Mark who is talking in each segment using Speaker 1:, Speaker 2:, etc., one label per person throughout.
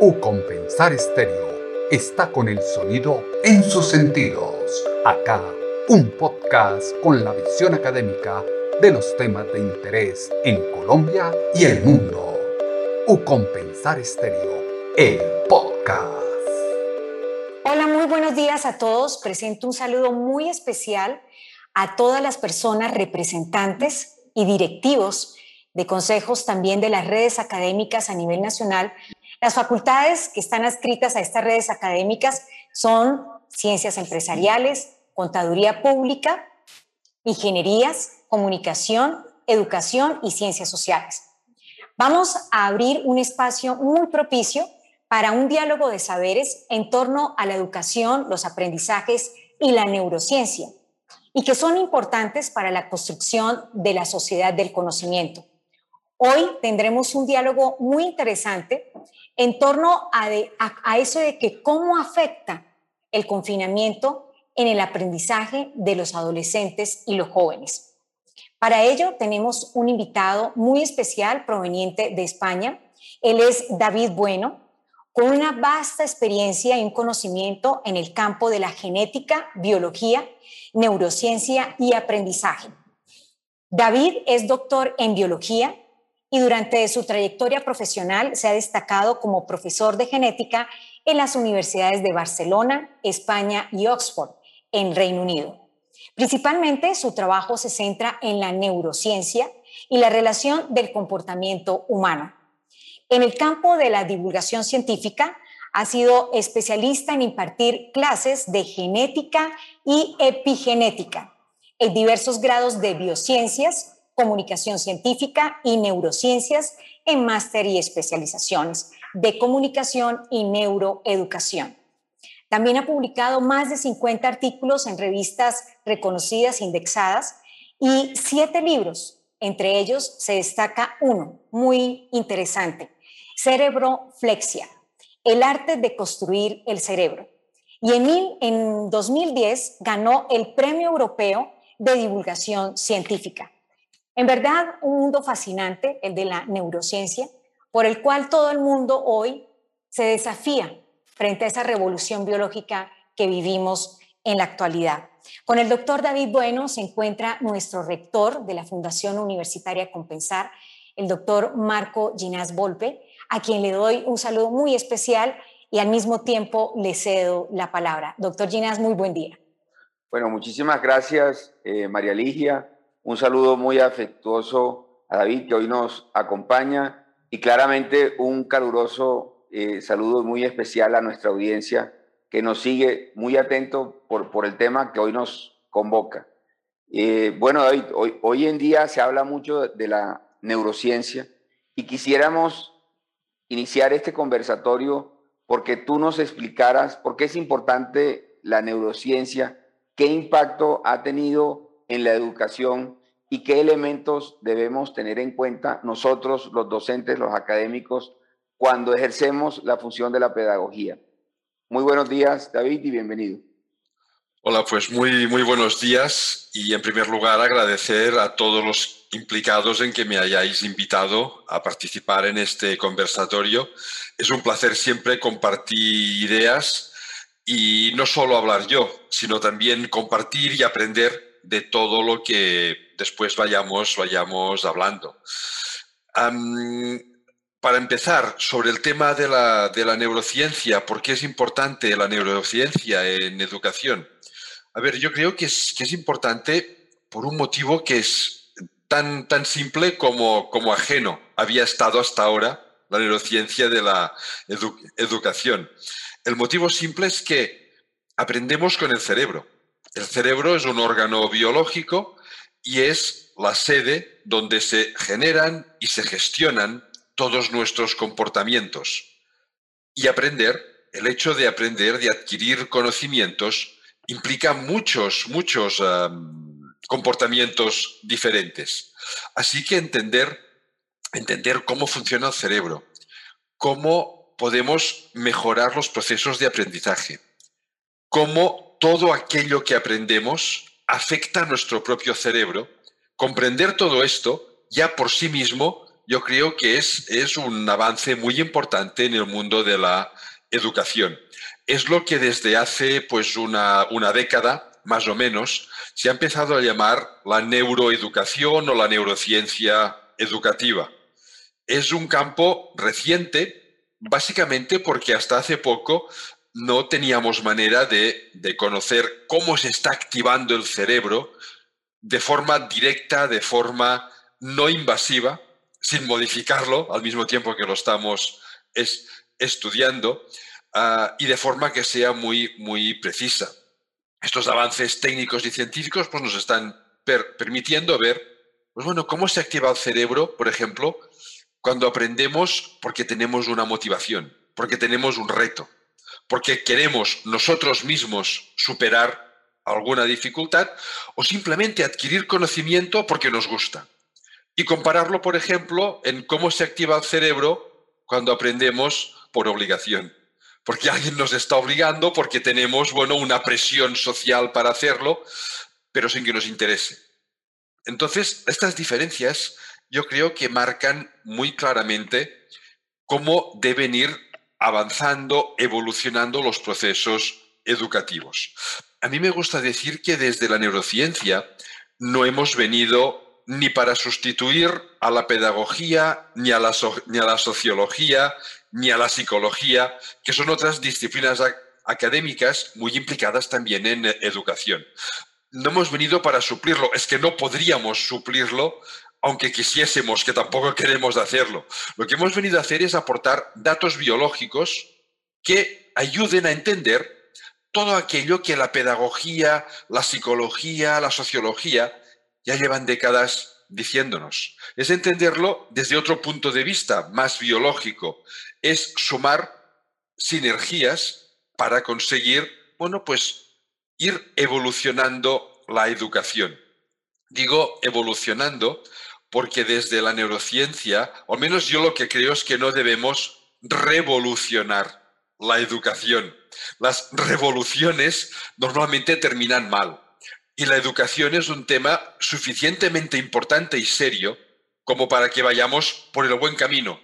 Speaker 1: U Compensar Estéreo está con el sonido en sus sentidos. Acá, un podcast con la visión académica de los temas de interés en Colombia y el mundo. U Compensar Estéreo, el podcast.
Speaker 2: Hola, muy buenos días a todos. Presento un saludo muy especial a todas las personas representantes y directivos de consejos también de las redes académicas a nivel nacional. Las facultades que están adscritas a estas redes académicas son ciencias empresariales, contaduría pública, ingenierías, comunicación, educación y ciencias sociales. Vamos a abrir un espacio muy propicio para un diálogo de saberes en torno a la educación, los aprendizajes y la neurociencia, y que son importantes para la construcción de la sociedad del conocimiento. Hoy tendremos un diálogo muy interesante en torno a, eso de que cómo afecta el confinamiento en el aprendizaje de los adolescentes y los jóvenes. Para ello tenemos un invitado muy especial proveniente de España. Él es David Bueno, con una vasta experiencia y un conocimiento en el campo de la genética, biología, neurociencia y aprendizaje. David es doctor en biología y durante su trayectoria profesional se ha destacado como profesor de genética en las universidades de Barcelona, España y Oxford, en Reino Unido. Principalmente su trabajo se centra en la neurociencia y la relación del comportamiento humano. En el campo de la divulgación científica, ha sido especialista en impartir clases de genética y epigenética en diversos grados de biociencias, comunicación científica y neurociencias en máster y especializaciones de comunicación y neuroeducación. También ha publicado más de 50 artículos en revistas reconocidas indexadas y siete libros. Entre ellos se destaca uno muy interesante, Cerebro Flexia, el arte de construir el cerebro. Y en, en 2010 ganó el Premio Europeo de Divulgación Científica. En verdad, un mundo fascinante, el de la neurociencia, por el cual todo el mundo hoy se desafía frente a esa revolución biológica que vivimos en la actualidad. Con el doctor David Bueno se encuentra nuestro rector de la Fundación Universitaria Compensar, el doctor Marco Ginás Volpe, a quien le doy un saludo muy especial y al mismo tiempo le cedo la palabra. Doctor Ginás, muy buen día.
Speaker 3: Bueno, muchísimas gracias, eh, María Ligia. Un saludo muy afectuoso a David, que hoy nos acompaña, y claramente un caluroso eh, saludo muy especial a nuestra audiencia, que nos sigue muy atento por, por el tema que hoy nos convoca. Eh, bueno, David, hoy, hoy en día se habla mucho de la neurociencia y quisiéramos iniciar este conversatorio porque tú nos explicaras por qué es importante la neurociencia, qué impacto ha tenido en la educación y qué elementos debemos tener en cuenta nosotros, los docentes, los académicos, cuando ejercemos la función de la pedagogía. Muy buenos días, David, y bienvenido.
Speaker 4: Hola, pues muy, muy buenos días y en primer lugar agradecer a todos los implicados en que me hayáis invitado a participar en este conversatorio. Es un placer siempre compartir ideas y no solo hablar yo, sino también compartir y aprender de todo lo que después vayamos, vayamos hablando. para empezar, sobre el tema de la, de la, neurociencia, ¿por qué es importante la neurociencia en educación? A ver, yo creo que es, que es importante por un motivo que es tan, tan simple como, como ajeno había estado hasta ahora la neurociencia de la educación. El motivo simple es que aprendemos con el cerebro. El cerebro es un órgano biológico y es la sede donde se generan y se gestionan todos nuestros comportamientos. Y aprender, el hecho de aprender, de adquirir conocimientos, implica muchos, muchos comportamientos diferentes. Así que entender, entender cómo funciona el cerebro, cómo podemos mejorar los procesos de aprendizaje, cómo todo aquello que aprendemos afecta a nuestro propio cerebro. Comprender todo esto ya por sí mismo yo creo que es, es un avance muy importante en el mundo de la educación. Es lo que desde hace pues una, una década, más o menos, se ha empezado a llamar la neuroeducación o la neurociencia educativa. Es un campo reciente, básicamente porque hasta hace poco no teníamos manera de, de, conocer cómo se está activando el cerebro de forma directa, de forma no invasiva, sin modificarlo al mismo tiempo que lo estamos estudiando uh, y de forma que sea muy, muy precisa. Estos avances técnicos y científicos pues, nos están per permitiendo ver pues, bueno, cómo se activa el cerebro, por ejemplo, cuando aprendemos porque tenemos una motivación, porque tenemos un reto, porque queremos nosotros mismos superar alguna dificultad o simplemente adquirir conocimiento porque nos gusta y compararlo, por ejemplo, en cómo se activa el cerebro cuando aprendemos por obligación. Porque alguien nos está obligando, porque tenemos, bueno, una presión social para hacerlo, pero sin que nos interese. Entonces, estas diferencias yo creo que marcan muy claramente cómo deben ir avanzando, evolucionando los procesos educativos. A mí me gusta decir que desde la neurociencia no hemos venido ni para sustituir a la pedagogía, ni a la, ni a la sociología, ni a la psicología, que son otras disciplinas académicas muy implicadas también en educación. No hemos venido para suplirlo, es que no podríamos suplirlo aunque quisiésemos, que tampoco queremos hacerlo. Lo que hemos venido a hacer es aportar datos biológicos que ayuden a entender todo aquello que la pedagogía, la psicología, la sociología ya llevan décadas diciéndonos. Es entenderlo desde otro punto de vista, más biológico. Es sumar sinergias para conseguir, bueno, pues ir evolucionando la educación. Digo evolucionando porque desde la neurociencia, al menos yo lo que creo es que no debemos revolucionar la educación. Las revoluciones normalmente terminan mal. Y la educación es un tema suficientemente importante y serio como para que vayamos por el buen camino.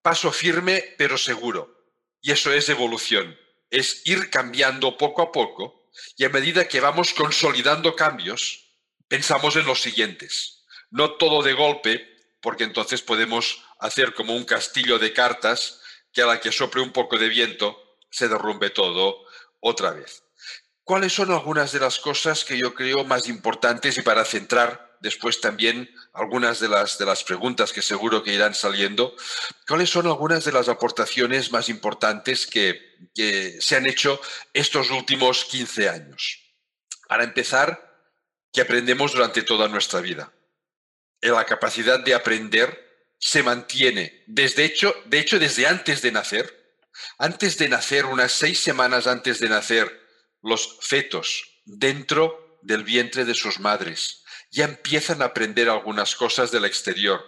Speaker 4: Paso firme pero seguro. Y eso es evolución. Es ir cambiando poco a poco y a medida que vamos consolidando cambios, pensamos en los siguientes. No todo de golpe, porque entonces podemos hacer como un castillo de cartas que a la que sople un poco de viento se derrumbe todo otra vez. ¿Cuáles son algunas de las cosas que yo creo más importantes y para centrar después también algunas de las, de las preguntas que seguro que irán saliendo, cuáles son algunas de las aportaciones más importantes que, que se han hecho estos últimos 15 años? Para empezar, que aprendemos durante toda nuestra vida. La capacidad de aprender se mantiene, desde hecho, de hecho, desde antes de nacer. Antes de nacer, unas seis semanas antes de nacer, los fetos dentro del vientre de sus madres ya empiezan a aprender algunas cosas del exterior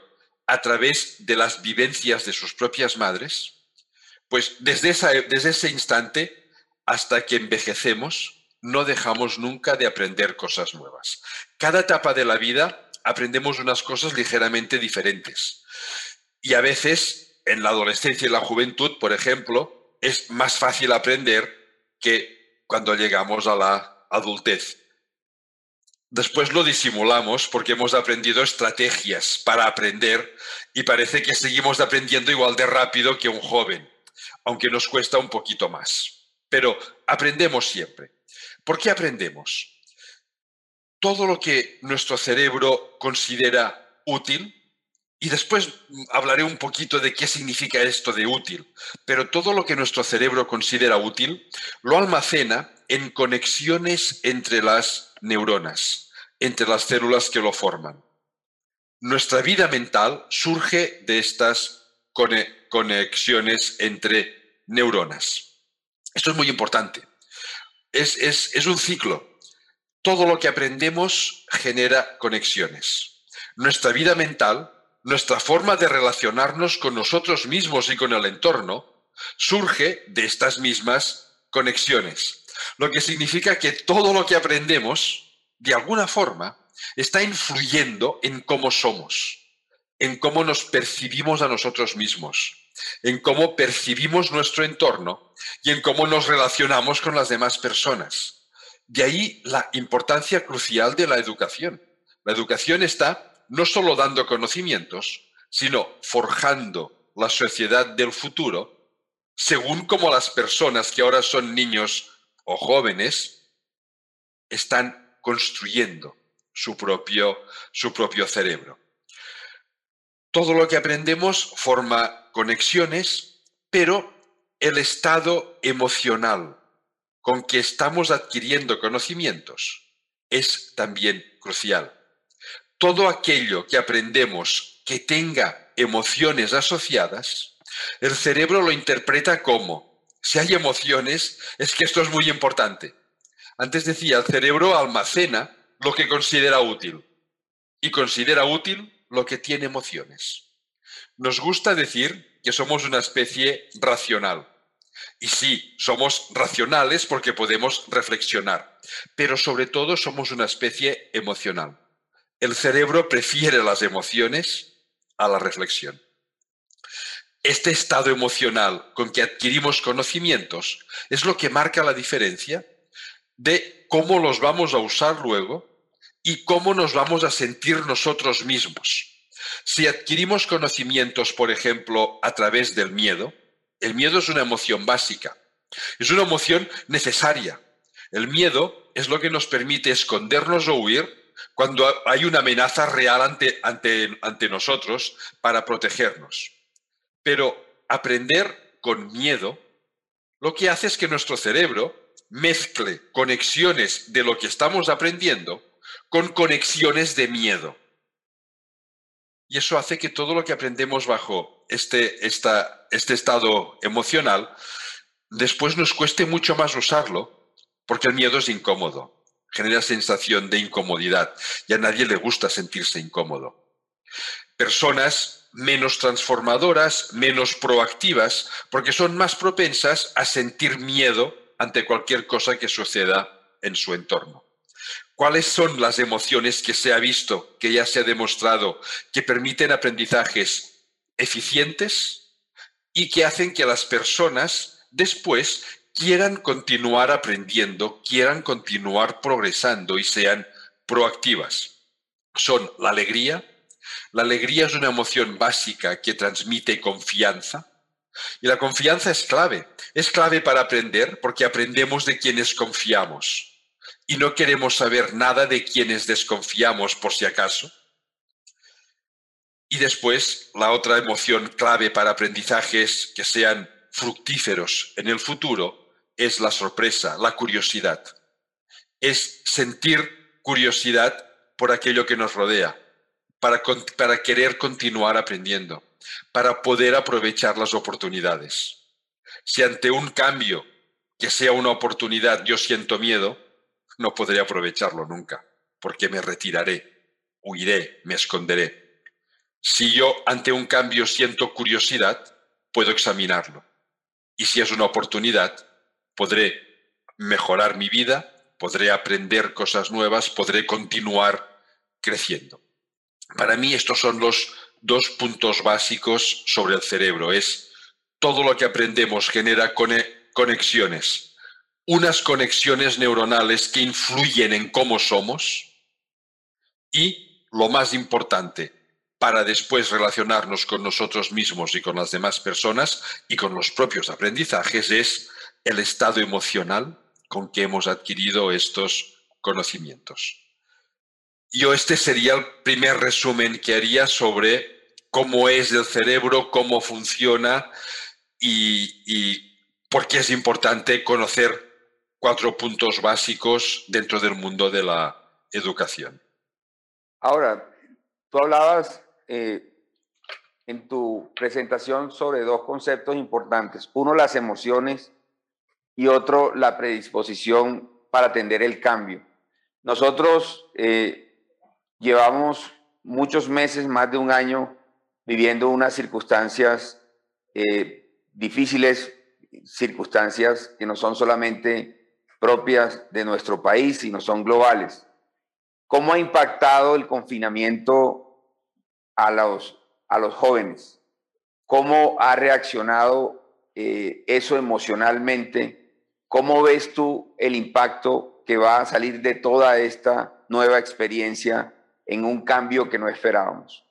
Speaker 4: a través de las vivencias de sus propias madres, pues desde, desde ese instante hasta que envejecemos no dejamos nunca de aprender cosas nuevas. Cada etapa de la vida aprendemos unas cosas ligeramente diferentes. Y a veces, en la adolescencia y la juventud, por ejemplo, es más fácil aprender que cuando llegamos a la adultez. Después lo disimulamos porque hemos aprendido estrategias para aprender y parece que seguimos aprendiendo igual de rápido que un joven, aunque nos cuesta un poquito más. Pero aprendemos siempre. ¿Por qué aprendemos? Todo lo que nuestro cerebro considera útil, y después hablaré un poquito de qué significa esto de útil, pero todo lo que nuestro cerebro considera útil lo almacena en conexiones entre las neuronas, entre las células que lo forman. Nuestra vida mental surge de estas conexiones entre neuronas. Esto es muy importante. Es, es un ciclo. Todo lo que aprendemos genera conexiones. Nuestra vida mental nuestra forma de relacionarnos con nosotros mismos y con el entorno surge de estas mismas conexiones. Lo que significa que todo lo que aprendemos, de alguna forma, está influyendo en cómo somos. en cómo nos percibimos a nosotros mismos, en cómo percibimos nuestro entorno y en cómo nos relacionamos con las demás personas. De ahí la importancia crucial de la educación. La educación está no solo dando conocimientos, sino forjando la sociedad del futuro según como las personas que ahora son niños o jóvenes están construyendo su propio, su propio cerebro. Todo lo que aprendemos forma conexiones, pero el estado emocional con que estamos adquiriendo conocimientos es también crucial. Todo aquello que aprendemos que tenga emociones asociadas, el cerebro lo interpreta como, si hay emociones, es que esto es muy importante. Antes decía, el cerebro almacena lo que considera útil y considera útil lo que tiene emociones. Nos gusta decir que somos una especie racional. Y sí, somos racionales porque podemos reflexionar, pero sobre todo somos una especie emocional. El cerebro prefiere las emociones a la reflexión. Este estado emocional con que adquirimos conocimientos es lo que marca la diferencia de cómo los vamos a usar luego y cómo nos vamos a sentir nosotros mismos. Si adquirimos conocimientos, por ejemplo, a través del miedo, el miedo es una emoción básica, es una emoción necesaria. El miedo es lo que nos permite escondernos o huir cuando hay una amenaza real ante, ante, ante nosotros para protegernos. Pero aprender con miedo lo que hace es que nuestro cerebro mezcle conexiones de lo que estamos aprendiendo con conexiones de miedo. Y eso hace que todo lo que aprendemos bajo este, este estado emocional, después nos cueste mucho más usarlo, porque el miedo es incómodo, genera sensación de incomodidad y a nadie le gusta sentirse incómodo. Personas menos transformadoras, menos proactivas, porque son más propensas a sentir miedo ante cualquier cosa que suceda en su entorno. ¿Cuáles son las emociones que se ha visto, que ya se ha demostrado, que permiten aprendizajes eficientes y que hacen que las personas después quieran continuar aprendiendo, quieran continuar progresando y sean proactivas? Son la alegría. La alegría es una emoción básica que transmite confianza. Y la confianza es clave. Es clave para aprender porque aprendemos de quienes confiamos y no queremos saber nada de quienes desconfiamos por si acaso. Y después, la otra emoción clave para aprendizajes que sean fructíferos en el futuro es la sorpresa, la curiosidad. Es sentir curiosidad por aquello que nos rodea, para, querer continuar aprendiendo, para poder aprovechar las oportunidades. Si ante un cambio que sea una oportunidad yo siento miedo, no podré aprovecharlo nunca, porque me retiraré, huiré, me esconderé. Si yo ante un cambio siento curiosidad, puedo examinarlo. Y si es una oportunidad, podré mejorar mi vida, podré aprender cosas nuevas, podré continuar creciendo. Para mí estos son los dos puntos básicos sobre el cerebro. Es todo lo que aprendemos genera conexiones unas conexiones neuronales que influyen en cómo somos y, lo más importante, para después relacionarnos con nosotros mismos y con las demás personas y con los propios aprendizajes, es el estado emocional con que hemos adquirido estos conocimientos. Yo este sería el primer resumen que haría sobre cómo es el cerebro, cómo funciona y, y por qué es importante conocer cuatro puntos básicos dentro del mundo de la educación.
Speaker 3: Ahora, tú hablabas eh, en tu presentación sobre dos conceptos importantes. Uno, las emociones y otro, la predisposición para atender el cambio. Nosotros eh, llevamos muchos meses, más de un año, viviendo unas circunstancias eh, difíciles, circunstancias que no son solamente propias de nuestro país, y no son globales. ¿Cómo ha impactado el confinamiento a los a los jóvenes. ¿Cómo ha reaccionado eh, eso emocionalmente? ¿Cómo ves tú el impacto que va a salir de toda esta nueva experiencia en un cambio que no esperábamos?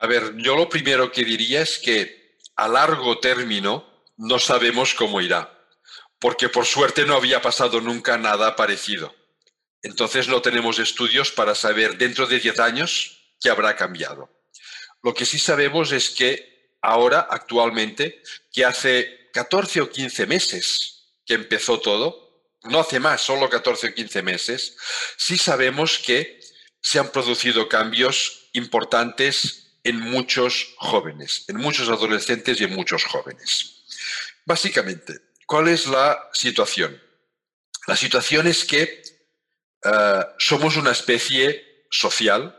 Speaker 4: A ver, yo lo primero que diría es que a largo término no sabemos cómo irá, porque por suerte no había pasado nunca nada parecido. Entonces no tenemos estudios para saber dentro de 10 años qué habrá cambiado. Lo que sí sabemos es que ahora, actualmente, que hace 14 o 15 meses que empezó todo, no hace más, solo 14 o 15 meses, sí sabemos que se han producido cambios importantes en muchos jóvenes, en muchos adolescentes y en muchos jóvenes. Básicamente, ¿cuál es la situación? La situación es que eh, somos una especie social,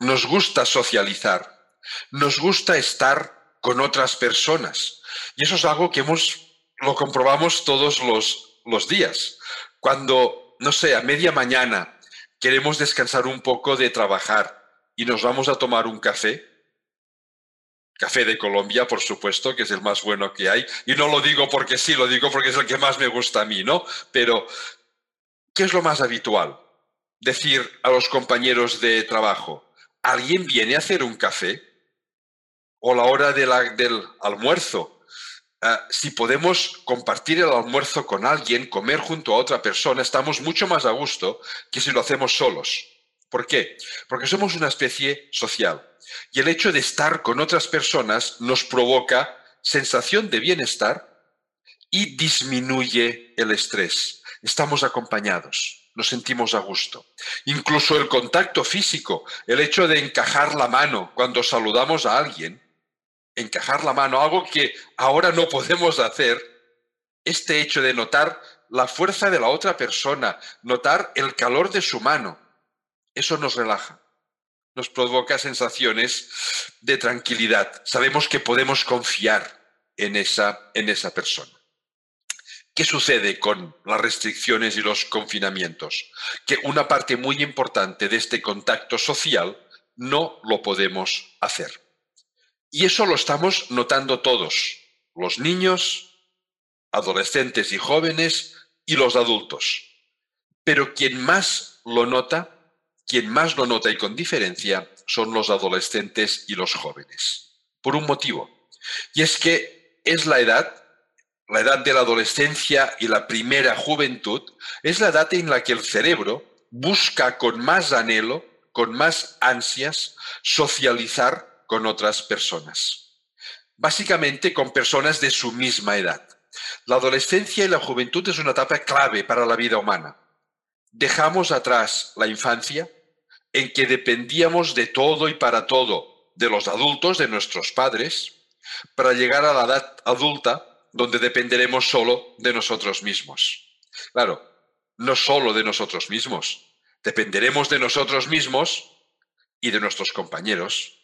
Speaker 4: nos gusta socializar, nos gusta estar con otras personas. Y eso es algo que hemos, lo comprobamos todos los, los días. Cuando, no sé, a media mañana queremos descansar un poco de trabajar y nos vamos a tomar un café, café de Colombia, por supuesto, que es el más bueno que hay. Y no lo digo porque sí, lo digo porque es el que más me gusta a mí, ¿no? Pero, ¿qué es lo más habitual? Decir a los compañeros de trabajo, ¿alguien viene a hacer un café? O la hora del almuerzo. Ah, si podemos compartir el almuerzo con alguien, comer junto a otra persona, estamos mucho más a gusto que si lo hacemos solos. ¿Por qué? Porque somos una especie social y el hecho de estar con otras personas nos provoca sensación de bienestar y disminuye el estrés. Estamos acompañados, nos sentimos a gusto. Incluso el contacto físico, el hecho de encajar la mano cuando saludamos a alguien, encajar la mano, algo que ahora no podemos hacer, este hecho de notar la fuerza de la otra persona, notar el calor de su mano, eso nos relaja, nos provoca sensaciones de tranquilidad. Sabemos que podemos confiar en esa, en esa persona. ¿Qué sucede con las restricciones y los confinamientos? Que una parte muy importante de este contacto social no lo podemos hacer. Y eso lo estamos notando todos, los niños, adolescentes y jóvenes y los adultos. Pero quien más lo nota quien más lo nota y con diferencia son los adolescentes y los jóvenes. Por un motivo. Y es que es la edad, la edad de la adolescencia y la primera juventud, es la edad en la que el cerebro busca con más anhelo, con más ansias, socializar con otras personas. Básicamente con personas de su misma edad. La adolescencia y la juventud es una etapa clave para la vida humana. Dejamos atrás la infancia, en que dependíamos de todo y para todo, de los adultos, de nuestros padres, para llegar a la edad adulta donde dependeremos solo de nosotros mismos. Claro, no solo de nosotros mismos, dependeremos de nosotros mismos y de nuestros compañeros,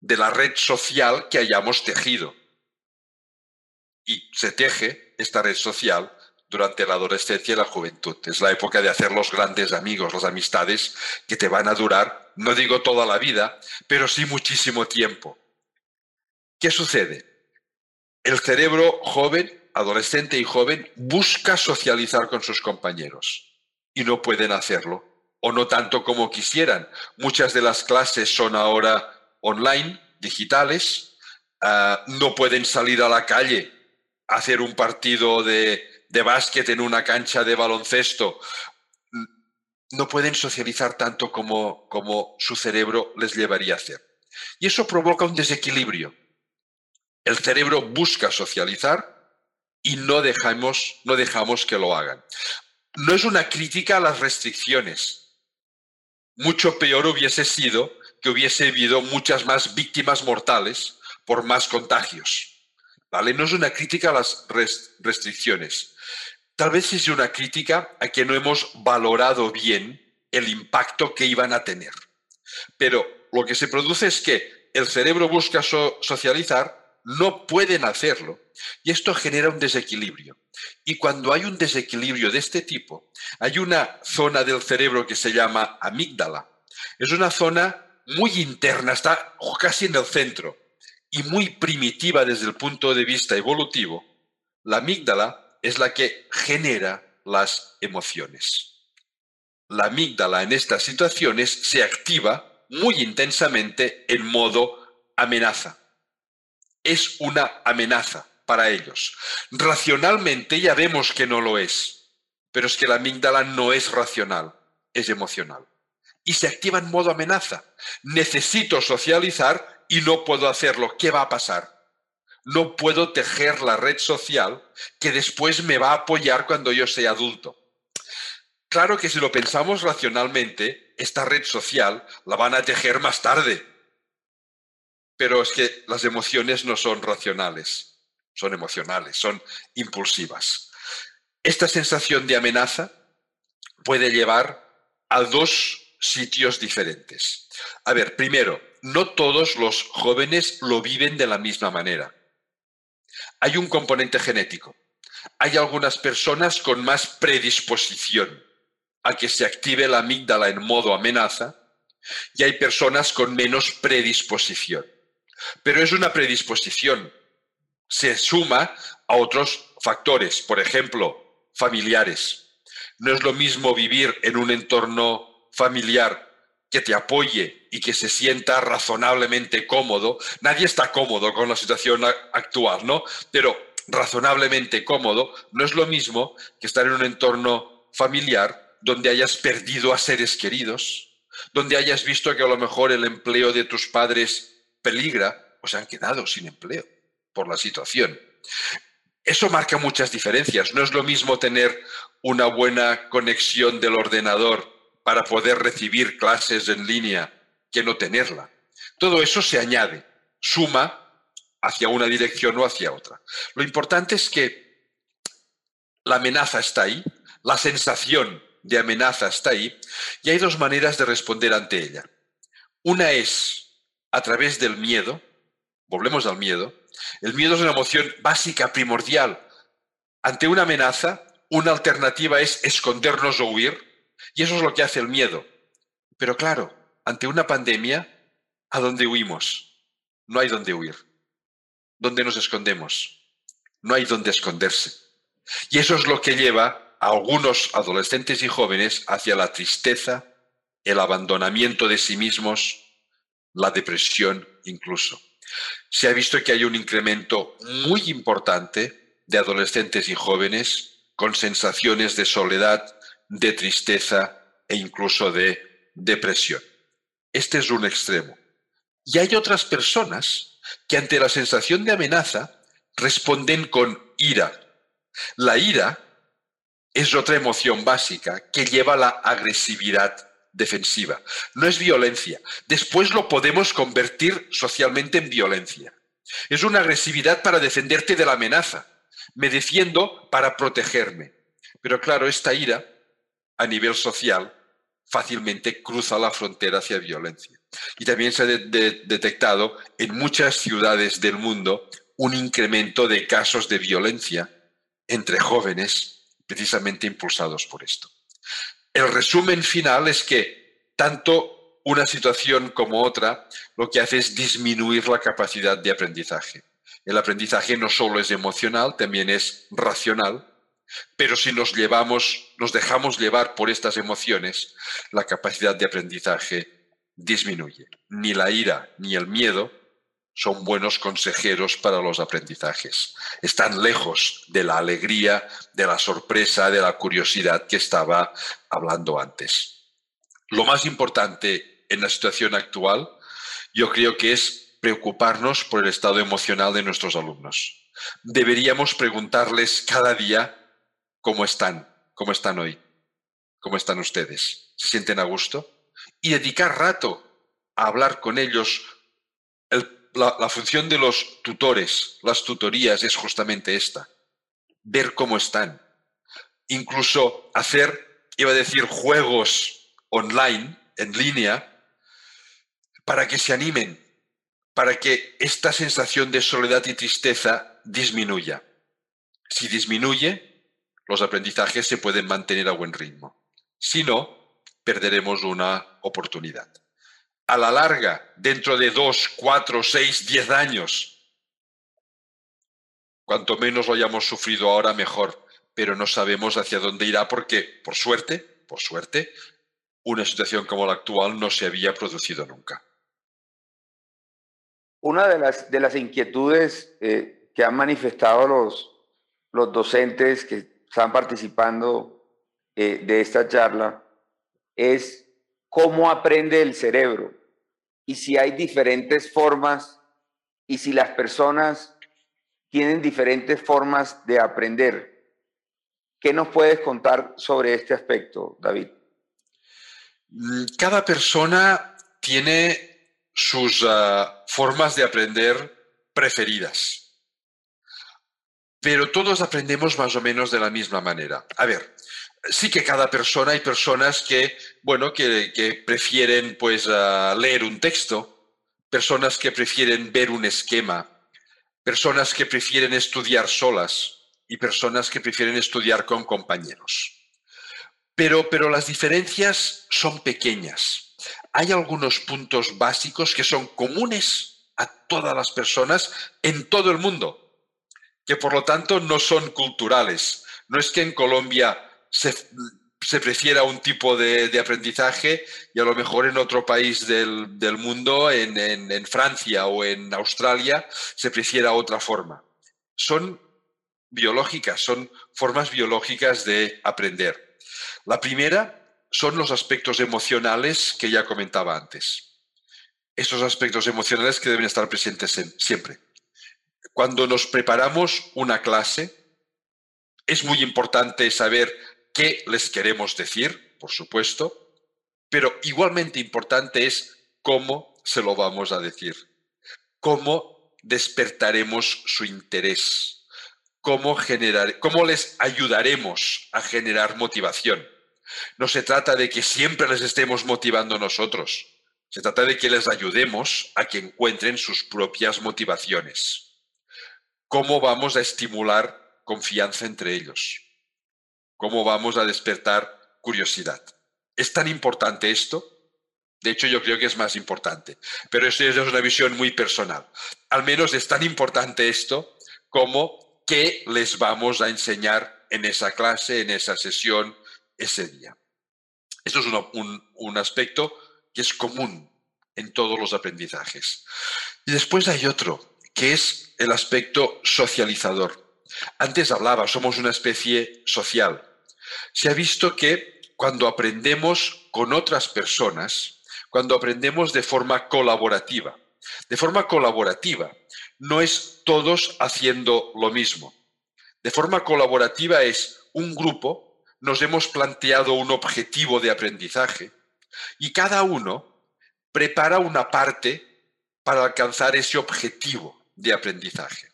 Speaker 4: de la red social que hayamos tejido. Y se teje esta red social durante la adolescencia y la juventud. Es la época de hacer los grandes amigos, las amistades que te van a durar, no digo toda la vida, pero sí muchísimo tiempo. ¿Qué sucede? El cerebro joven, adolescente y joven, busca socializar con sus compañeros y no pueden hacerlo, o no tanto como quisieran. Muchas de las clases son ahora online, digitales, ah, no pueden salir a la calle a hacer un partido de, de básquet en una cancha de baloncesto, no pueden socializar tanto como, como su cerebro les llevaría a hacer. Y eso provoca un desequilibrio. El cerebro busca socializar y no dejamos, no dejamos que lo hagan. No es una crítica a las restricciones. Mucho peor hubiese sido que hubiese habido muchas más víctimas mortales por más contagios. ¿Vale? No es una crítica a las restricciones. Tal vez es una crítica a que no hemos valorado bien el impacto que iban a tener. Pero lo que se produce es que el cerebro busca socializar, no pueden hacerlo, y esto genera un desequilibrio. Y cuando hay un desequilibrio de este tipo, hay una zona del cerebro que se llama amígdala. Es una zona muy interna, está casi en el centro y muy primitiva desde el punto de vista evolutivo, la amígdala es la que genera las emociones. La amígdala en estas situaciones se activa muy intensamente en modo amenaza. Es una amenaza para ellos. Racionalmente ya vemos que no lo es, pero es que la amígdala no es racional, es emocional. Y se activa en modo amenaza. Necesito socializar y no puedo hacerlo. ¿Qué va a pasar? No puedo tejer la red social que después me va a apoyar cuando yo sea adulto. Claro que si lo pensamos racionalmente, esta red social la van a tejer más tarde. Pero es que las emociones no son racionales son emocionales, son impulsivas. Esta sensación de amenaza puede llevar a dos sitios diferentes. A ver, primero, no todos los jóvenes lo viven de la misma manera. Hay un componente genético. Hay algunas personas con más predisposición a que se active la amígdala en modo amenaza y hay personas con menos predisposición. Pero es una predisposición, se suma a otros factores, por ejemplo, familiares. No es lo mismo vivir en un entorno familiar que te apoye y que se sienta razonablemente cómodo. Nadie está cómodo con la situación actual, ¿no? Pero razonablemente cómodo no es lo mismo que estar en un entorno familiar donde hayas perdido a seres queridos, donde hayas visto que a lo mejor el empleo de tus padres peligra o se han quedado sin empleo por la situación. Eso marca muchas diferencias. No es lo mismo tener una buena conexión del ordenador para poder recibir clases en línea que no tenerla. Todo eso se añade, suma hacia una dirección o hacia otra. Lo importante es que la amenaza está ahí, la sensación de amenaza está ahí, y hay dos maneras de responder ante ella. Una es a través del miedo, volvemos al miedo, el miedo es una emoción básica, primordial. Ante una amenaza, una alternativa es escondernos o huir, y eso es lo que hace el miedo. Pero claro, ante una pandemia, ¿a dónde huimos? No hay dónde huir. ¿Dónde nos escondemos? No hay dónde esconderse. Y eso es lo que lleva a algunos adolescentes y jóvenes hacia la tristeza, el abandonamiento de sí mismos, la depresión incluso se ha visto que hay un incremento muy importante de adolescentes y jóvenes con sensaciones de soledad, de tristeza e incluso de depresión. Este es un extremo. Y hay otras personas que ante la sensación de amenaza responden con ira. La ira es otra emoción básica que lleva a la agresividad defensiva. No es violencia. Después lo podemos convertir socialmente en violencia. Es una agresividad para defenderte de la amenaza. Me defiendo para protegerme. Pero claro, esta ira a nivel social fácilmente cruza la frontera hacia violencia. Y también se ha detectado en muchas ciudades del mundo un incremento de casos de violencia entre jóvenes precisamente impulsados por esto. El resumen final es que tanto una situación como otra lo que hace es disminuir la capacidad de aprendizaje. El aprendizaje no solo es emocional, también es racional, pero si nos llevamos, nos dejamos llevar por estas emociones, la capacidad de aprendizaje disminuye. Ni la ira ni el miedo son buenos consejeros para los aprendizajes. Están lejos de la alegría, de la sorpresa, de la curiosidad que estaba hablando antes. Lo más importante en la situación actual, yo creo que es preocuparnos por el estado emocional de nuestros alumnos. Deberíamos preguntarles cada día cómo están, cómo están hoy, cómo están ustedes, se sienten a gusto y dedicar rato a hablar con ellos la, función de los tutores, las tutorías, es justamente esta. Ver cómo están. Incluso hacer, iba a decir, juegos online, en línea, para que se animen, para que esta sensación de soledad y tristeza disminuya. Si disminuye, los aprendizajes se pueden mantener a buen ritmo. Si no, perderemos una oportunidad. A la larga, dentro de dos, cuatro, seis, diez años, cuanto menos lo hayamos sufrido ahora, mejor, pero no sabemos hacia dónde irá porque, por suerte, por suerte, una situación como la actual no se había producido nunca.
Speaker 3: Una de las, de las inquietudes eh, que han manifestado los, los docentes que están participando eh, de esta charla es cómo aprende el cerebro y si hay diferentes formas y si las personas tienen diferentes formas de aprender. ¿Qué nos puedes contar sobre este aspecto, David?
Speaker 4: Cada persona tiene sus ah, formas de aprender preferidas, pero todos aprendemos más o menos de la misma manera. A ver, sí que cada persona hay personas que, bueno, que, prefieren pues ah, leer un texto, personas que prefieren ver un esquema, personas que prefieren estudiar solas y personas que prefieren estudiar con compañeros. Pero, pero las diferencias son pequeñas. Hay algunos puntos básicos que son comunes a todas las personas en todo el mundo, que por lo tanto no son culturales. No es que en Colombia se, prefiera un tipo de, aprendizaje y a lo mejor en otro país del, mundo, en, Francia o en Australia, se prefiera otra forma. Son biológicas, son formas biológicas de aprender. La primera son los aspectos emocionales que ya comentaba antes. Estos aspectos emocionales que deben estar presentes siempre. Cuando nos preparamos una clase, es muy importante saber qué les queremos decir, por supuesto, pero igualmente importante es cómo se lo vamos a decir, cómo despertaremos su interés, cómo, generar, cómo les ayudaremos a generar motivación. No se trata de que siempre les estemos motivando nosotros, se trata de que les ayudemos a que encuentren sus propias motivaciones. ¿Cómo vamos a estimular confianza entre ellos? Cómo vamos a despertar curiosidad. ¿Es tan importante esto? De hecho, yo creo que es más importante, pero esto es una visión muy personal. Al menos es tan importante esto como qué les vamos a enseñar en esa clase, en esa sesión, ese día. Esto es un, un aspecto que es común en todos los aprendizajes. Y después hay otro, que es el aspecto socializador. Antes hablaba, somos una especie social. Se ha visto que cuando aprendemos con otras personas, cuando aprendemos de forma colaborativa, de forma colaborativa, no es todos haciendo lo mismo. De forma colaborativa es un grupo, nos hemos planteado un objetivo de aprendizaje y cada uno prepara una parte para alcanzar ese objetivo de aprendizaje.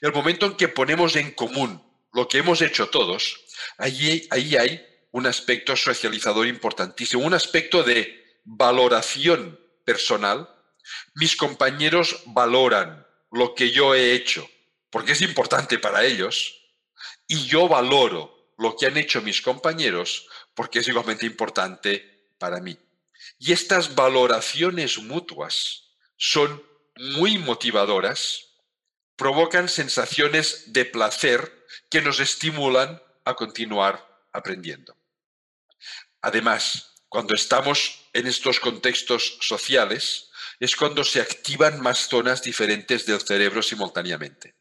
Speaker 4: Y el momento en que ponemos en común lo que hemos hecho todos, ahí, ahí hay un aspecto socializador importantísimo, un aspecto de valoración personal. Mis compañeros valoran lo que yo he hecho, porque es importante para ellos, y yo valoro lo que han hecho mis compañeros, porque es igualmente importante para mí. Y estas valoraciones mutuas son muy motivadoras, provocan sensaciones de placer que nos estimulan a continuar aprendiendo. Además, cuando estamos en estos contextos sociales, es cuando se activan más zonas diferentes del cerebro simultáneamente.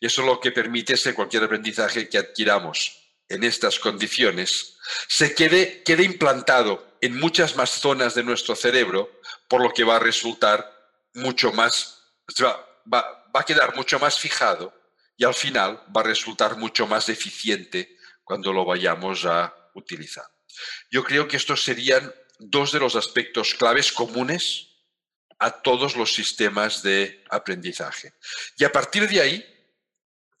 Speaker 4: Y eso es lo que permite que cualquier aprendizaje que adquiramos en estas condiciones se quede, quede implantado en muchas más zonas de nuestro cerebro, por lo que va a resultar mucho más, va a quedar mucho más fijado y al final va a resultar mucho más eficiente cuando lo vayamos a utilizar. Yo creo que estos serían dos de los aspectos claves comunes a todos los sistemas de aprendizaje. Y a partir de ahí,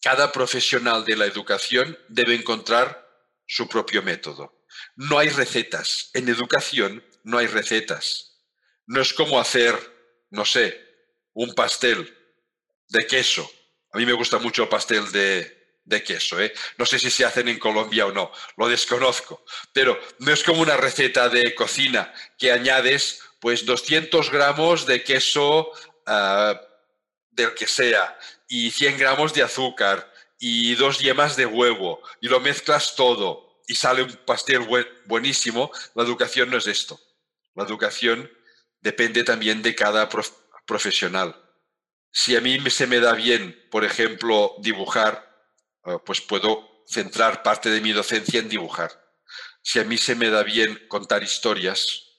Speaker 4: cada profesional de la educación debe encontrar su propio método. No hay recetas. En educación no hay recetas. No es como hacer, no sé, un pastel de queso. A mí me gusta mucho el pastel de, de queso. ¿eh? No sé si se hacen en Colombia o no, lo desconozco, pero no es como una receta de cocina que añades pues 200 gramos de queso ah, del que sea y 100 gramos de azúcar y dos yemas de huevo y lo mezclas todo y sale un pastel buenísimo, la educación no es esto. La educación depende también de cada profesional. Si a mí se me da bien, por ejemplo, dibujar, ah, pues puedo centrar parte de mi docencia en dibujar. Si a mí se me da bien contar historias,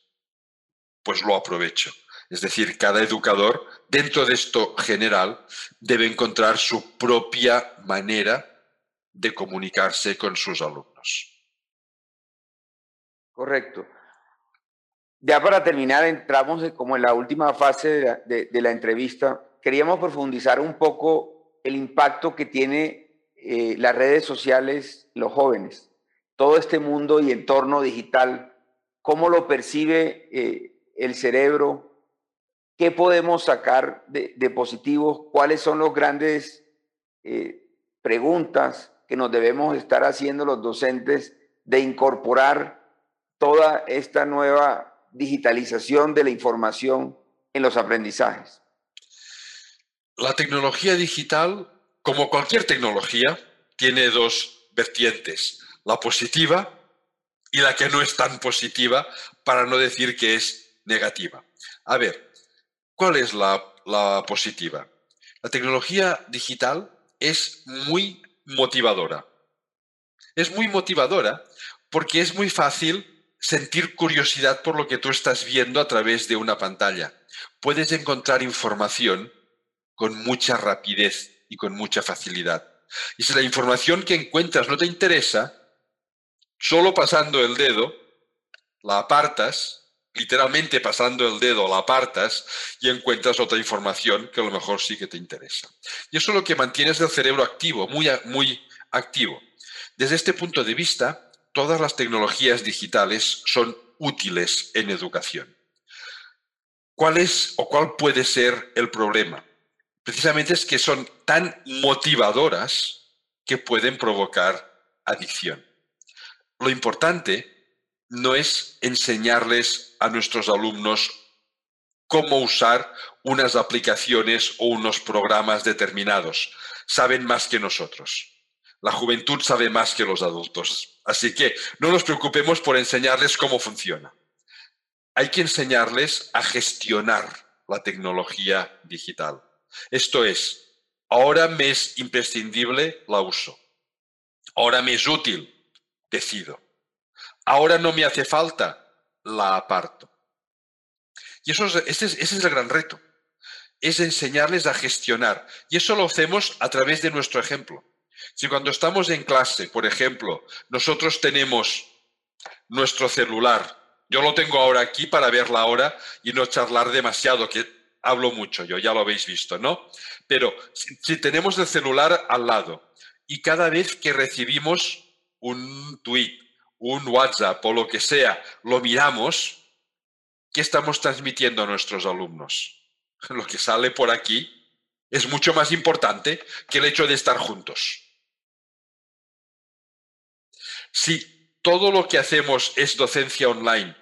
Speaker 4: pues lo aprovecho. Es decir, cada educador, dentro de esto general, debe encontrar su propia manera de comunicarse con sus alumnos.
Speaker 3: Correcto. Ya para terminar, entramos como en la última fase de la, entrevista. Queríamos profundizar un poco el impacto que tiene eh, las redes sociales, los jóvenes, todo este mundo y entorno digital, cómo lo percibe eh, el cerebro, ¿Qué podemos sacar de, positivos? ¿Cuáles son las grandes eh, preguntas que nos debemos estar haciendo los docentes de incorporar toda esta nueva digitalización de la información en los aprendizajes?
Speaker 4: La tecnología digital, como cualquier tecnología, tiene dos vertientes, la positiva y la que no es tan positiva, para no decir que es negativa. A ver, ¿Cuál es la, positiva? La tecnología digital es muy motivadora. Es muy motivadora porque es muy fácil sentir curiosidad por lo que tú estás viendo a través de una pantalla. Puedes encontrar información con mucha rapidez y con mucha facilidad. Y si la información que encuentras no te interesa, solo pasando el dedo, la apartas literalmente pasando el dedo la apartas y encuentras otra información que a lo mejor sí que te interesa. Y eso es lo que mantiene el cerebro activo, muy, muy activo. Desde este punto de vista, todas las tecnologías digitales son útiles en educación. ¿Cuál es o cuál puede ser el problema? Precisamente es que son tan motivadoras que pueden provocar adicción. Lo importante no es enseñarles a nuestros alumnos cómo usar unas aplicaciones o unos programas determinados. Saben más que nosotros. La juventud sabe más que los adultos. Así que no nos preocupemos por enseñarles cómo funciona. Hay que enseñarles a gestionar la tecnología digital. Esto es, ahora me es imprescindible, la uso. Ahora me es útil, decido. Ahora no me hace falta, la aparto. Y eso ese, es, el gran reto, es enseñarles a gestionar. Y eso lo hacemos a través de nuestro ejemplo. Si cuando estamos en clase, por ejemplo, nosotros tenemos nuestro celular, yo lo tengo ahora aquí para ver la hora y no charlar demasiado, que hablo mucho yo, ya lo habéis visto, ¿no? Pero si tenemos el celular al lado y cada vez que recibimos un tweet, un WhatsApp o lo que sea, lo miramos, ¿qué estamos transmitiendo a nuestros alumnos? Lo que sale por aquí es mucho más importante que el hecho de estar juntos. Si todo lo que hacemos es docencia online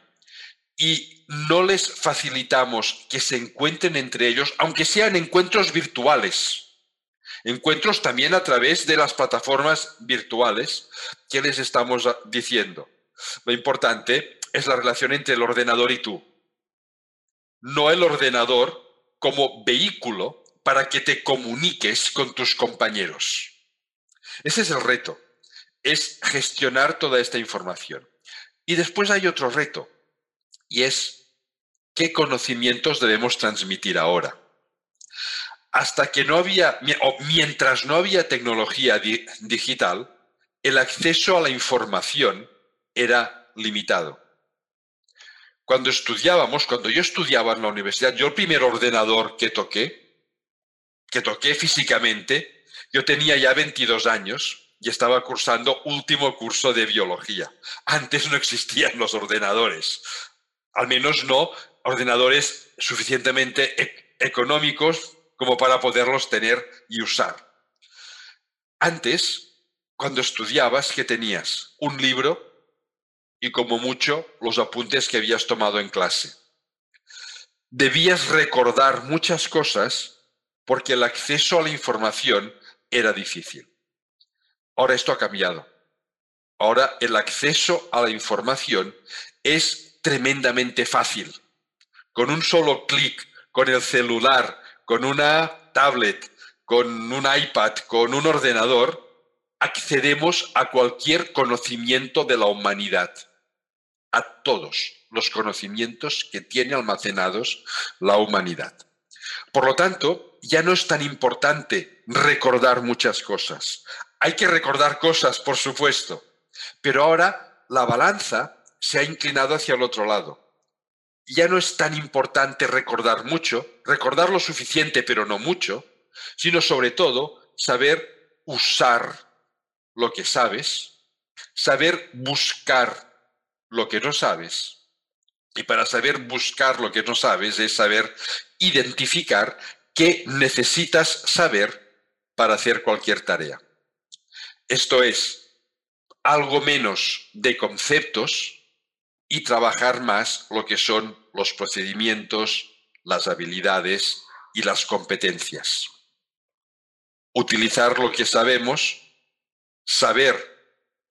Speaker 4: y no les facilitamos que se encuentren entre ellos, aunque sean encuentros virtuales, Encuentros también a través de las plataformas virtuales que les estamos diciendo. Lo importante es la relación entre el ordenador y tú. No el ordenador como vehículo para que te comuniques con tus compañeros. Ese es el reto, es gestionar toda esta información. Y después hay otro reto, y es qué conocimientos debemos transmitir ahora hasta que no había, o mientras no había tecnología digital, el acceso a la información era limitado. Cuando estudiábamos, cuando yo estudiaba en la universidad, yo el primer ordenador que toqué, que toqué físicamente, yo tenía ya 22 años y estaba cursando último curso de biología. Antes no existían los ordenadores, al menos no ordenadores suficientemente e-, económicos como para poderlos tener y usar. Antes, cuando estudiabas, ¿qué tenías? Un libro y como mucho los apuntes que habías tomado en clase. debías recordar muchas cosas porque el acceso a la información era difícil. Ahora esto ha cambiado. Ahora el acceso a la información es tremendamente fácil. Con un solo clic, con el celular, con una tablet, con un iPad, con un ordenador, accedemos a cualquier conocimiento de la humanidad, a todos los conocimientos que tiene almacenados la humanidad. Por lo tanto, ya no es tan importante recordar muchas cosas. Hay que recordar cosas, por supuesto, pero ahora la balanza se ha inclinado hacia el otro lado. Ya no es tan importante recordar mucho, recordar lo suficiente pero no mucho, sino sobre todo saber usar lo que sabes, saber buscar lo que no sabes. Y para saber buscar lo que no sabes es saber identificar qué necesitas saber para hacer cualquier tarea. Esto es algo menos de conceptos y trabajar más lo que son los procedimientos, las habilidades y las competencias. Utilizar lo que sabemos, saber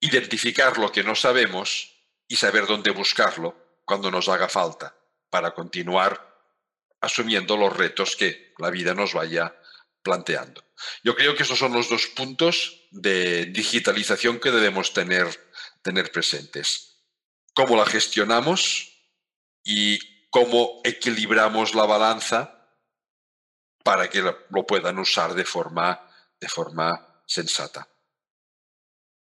Speaker 4: identificar lo que no sabemos y saber dónde buscarlo cuando nos haga falta para continuar asumiendo los retos que la vida nos vaya planteando. Yo creo que esos son los dos puntos de digitalización que debemos tener, tener presentes. Cómo la gestionamos y cómo equilibramos la balanza para que lo puedan usar de forma, de forma sensata.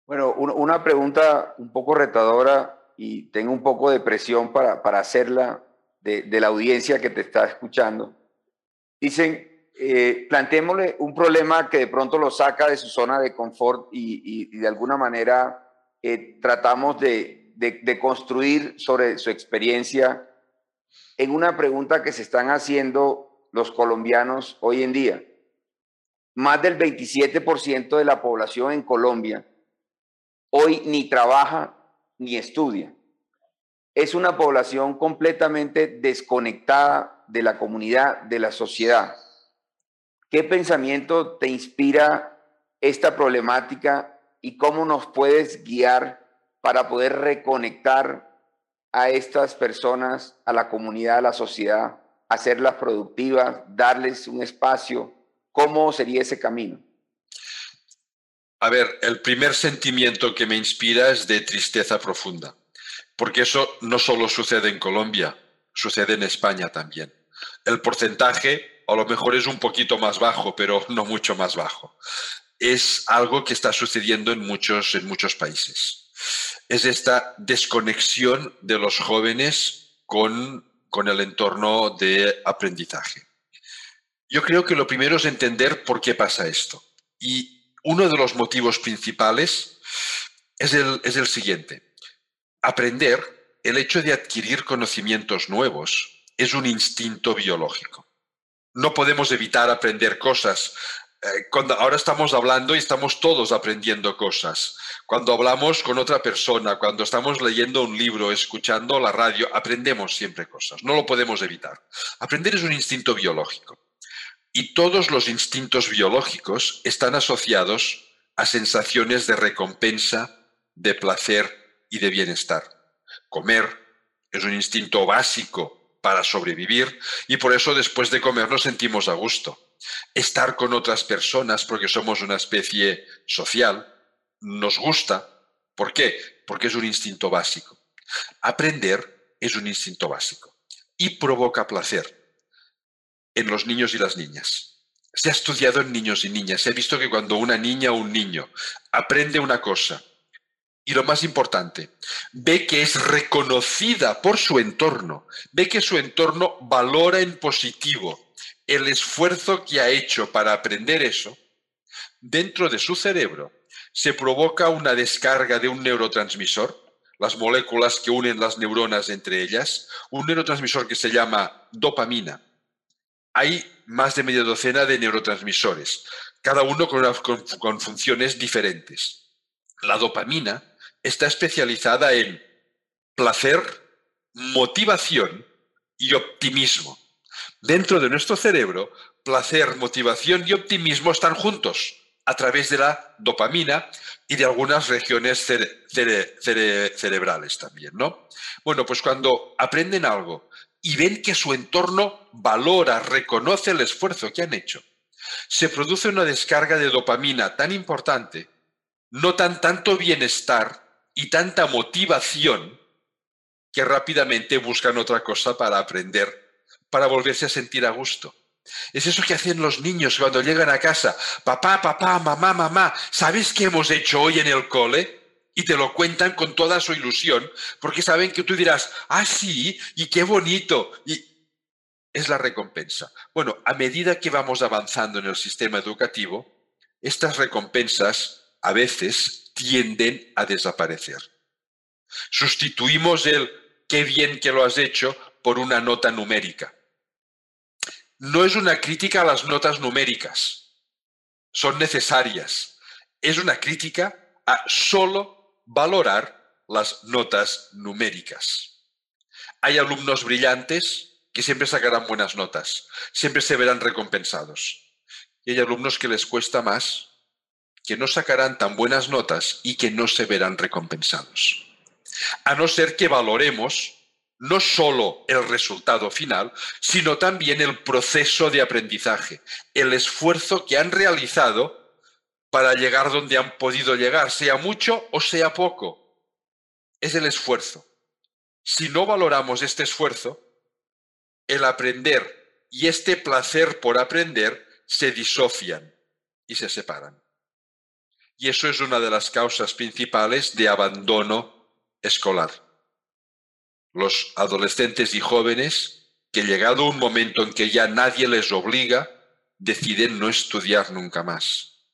Speaker 3: Bueno, una pregunta un poco retadora y tengo un poco de presión para, para hacerla de, de, la audiencia que te está escuchando. Dicen, eh, planteémosle un problema que de pronto lo saca de su zona de confort y, y, de alguna manera eh, tratamos de, de, construir sobre su experiencia en una pregunta que se están haciendo los colombianos hoy en día. Más del 27% de la población en Colombia hoy ni trabaja ni estudia. Es una población completamente desconectada de la comunidad, de la sociedad. ¿Qué pensamiento te inspira esta problemática y cómo nos puedes guiar para poder reconectar a estas personas, a la comunidad, a la sociedad, hacerlas productivas, darles un espacio? ¿Cómo sería ese camino?
Speaker 4: A ver, el primer sentimiento que me inspira es de tristeza profunda, porque eso no solo sucede en Colombia, sucede en España también. El porcentaje a lo mejor es un poquito más bajo, pero no mucho más bajo. Es algo que está sucediendo en muchos, en muchos países. Es esta desconexión de los jóvenes con, con el entorno de aprendizaje. Yo creo que lo primero es entender por qué pasa esto. Y uno de los motivos principales es el, es el siguiente. Aprender, el hecho de adquirir conocimientos nuevos, es un instinto biológico. No podemos evitar aprender cosas. Eh, cuando ahora estamos hablando y estamos todos aprendiendo cosas. Cuando hablamos con otra persona, cuando estamos leyendo un libro, escuchando la radio, aprendemos siempre cosas. No lo podemos evitar. Aprender es un instinto biológico. Y todos los instintos biológicos están asociados a sensaciones de recompensa, de placer y de bienestar. Comer es un instinto básico para sobrevivir y por eso después de comer nos sentimos a gusto. Estar con otras personas, porque somos una especie social, nos gusta. ¿Por qué? Porque es un instinto básico. Aprender es un instinto básico y provoca placer en los niños y las niñas. Se ha estudiado en niños y niñas. Se ha visto que cuando una niña o un niño aprende una cosa y lo más importante, ve que es reconocida por su entorno, ve que su entorno valora en positivo el esfuerzo que ha hecho para aprender eso, dentro de su cerebro se provoca una descarga de un neurotransmisor, las moléculas que unen las neuronas entre ellas, un neurotransmisor que se llama dopamina hay más de media docena de neurotransmisores, cada uno con, funciones diferentes. La dopamina está especializada en placer, motivación y optimismo. Dentro de nuestro cerebro, placer, motivación y optimismo están juntos a través de la dopamina y de algunas regiones cerebrales también, ¿no? Bueno, pues cuando aprenden algo y ven que su entorno valora, reconoce el esfuerzo que han hecho, se produce una descarga de dopamina tan importante, notan tanto bienestar y tanta motivación que rápidamente buscan otra cosa para aprender, para volverse a sentir a gusto. Es eso que hacen los niños cuando llegan a casa. Papá, papá, mamá, mamá, ¿sabes qué hemos hecho hoy en el cole? Y te lo cuentan con toda su ilusión, porque saben que tú dirás, ah, sí, y qué bonito. Y es la recompensa. Bueno, a medida que vamos avanzando en el sistema educativo, estas recompensas a veces tienden a desaparecer. Sustituimos el qué bien que lo has hecho por una nota numérica no es una crítica a las notas numéricas, son necesarias. Es una crítica a solo valorar las notas numéricas. Hay alumnos brillantes que siempre sacarán buenas notas, siempre se verán recompensados. Y hay alumnos que les cuesta más, que no sacarán tan buenas notas y que no se verán recompensados. A no ser que valoremos no solo el resultado final, sino también el proceso de aprendizaje, el esfuerzo que han realizado para llegar donde han podido llegar, sea mucho o sea poco. Es el esfuerzo. Si no valoramos este esfuerzo, el aprender y este placer por aprender se disocian y se separan. Y eso es una de las causas principales de abandono escolar los adolescentes y jóvenes que llegado un momento en que ya nadie les obliga, deciden no estudiar nunca más.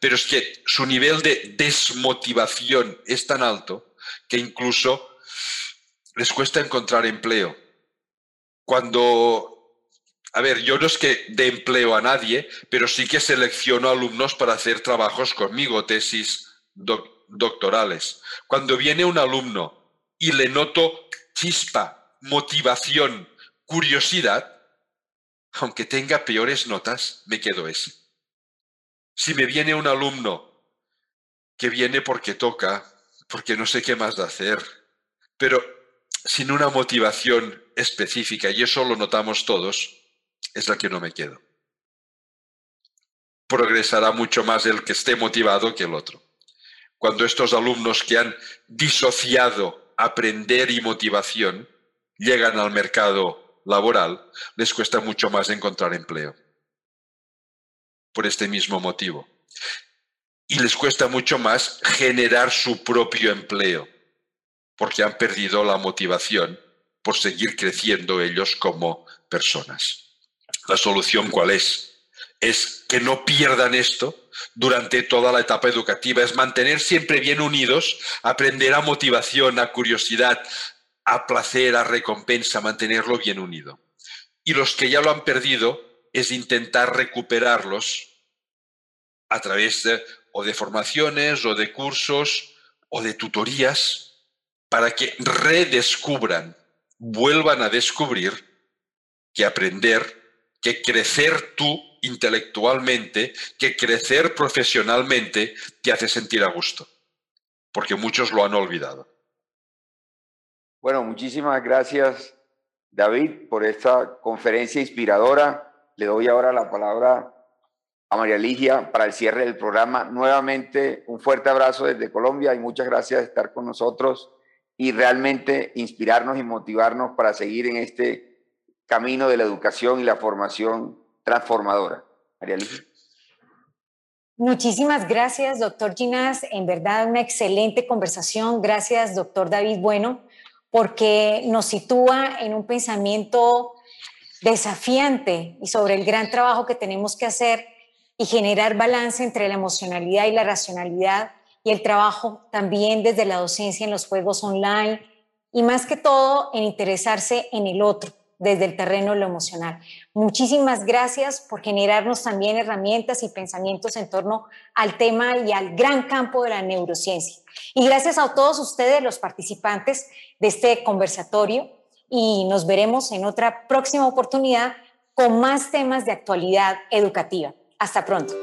Speaker 4: Pero es que su nivel de desmotivación es tan alto que incluso les cuesta encontrar empleo. Cuando, a ver, yo no es que dé empleo a nadie, pero sí que selecciono alumnos para hacer trabajos conmigo, tesis doctorales. Cuando viene un alumno y le noto chispa, motivación, curiosidad, aunque tenga peores notas, me quedo ese. Si me viene un alumno que viene porque toca, porque no sé qué más de hacer, pero sin una motivación específica, y eso lo notamos todos, es la que no me quedo. Progresará mucho más el que esté motivado que el otro. Cuando estos alumnos que han disociado aprender y motivación llegan al mercado laboral, les cuesta mucho más encontrar empleo. Por este mismo motivo. Y les cuesta mucho más generar su propio empleo, porque han perdido la motivación por seguir creciendo ellos como personas. ¿La solución cuál es? Es que no pierdan esto durante toda la etapa educativa, es mantener siempre bien unidos, aprender a motivación, a curiosidad, a placer, a recompensa, mantenerlo bien unido. Y los que ya lo han perdido es intentar recuperarlos a través de, o de formaciones o de cursos o de tutorías para que redescubran, vuelvan a descubrir que aprender, que crecer tú intelectualmente que crecer profesionalmente te hace sentir a gusto, porque muchos lo han olvidado.
Speaker 3: Bueno, muchísimas gracias David por esta conferencia inspiradora. Le doy ahora la palabra a María Ligia para el cierre del programa. Nuevamente un fuerte abrazo desde Colombia y muchas gracias de estar con nosotros y realmente inspirarnos y motivarnos para seguir en este camino de la educación y la formación transformadora. María
Speaker 2: Muchísimas gracias, doctor Ginás. En verdad, una excelente conversación. Gracias, doctor David Bueno, porque nos sitúa en un pensamiento desafiante y sobre el gran trabajo que tenemos que hacer y generar balance entre la emocionalidad y la racionalidad y el trabajo también desde la docencia en los juegos online y más que todo en interesarse en el otro desde el terreno de lo emocional. Muchísimas gracias por generarnos también herramientas y pensamientos en torno al tema y al gran campo de la neurociencia. Y gracias a todos ustedes, los participantes de este conversatorio, y nos veremos en otra próxima oportunidad con más temas de actualidad educativa. Hasta pronto.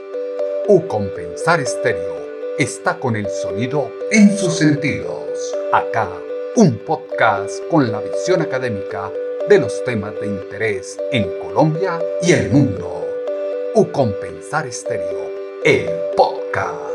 Speaker 1: Ucompensar Estéreo está con el sonido en sus sentidos. Acá, un podcast con la visión académica de los temas de interés en Colombia y el mundo. Ucompensar Estéreo, el podcast.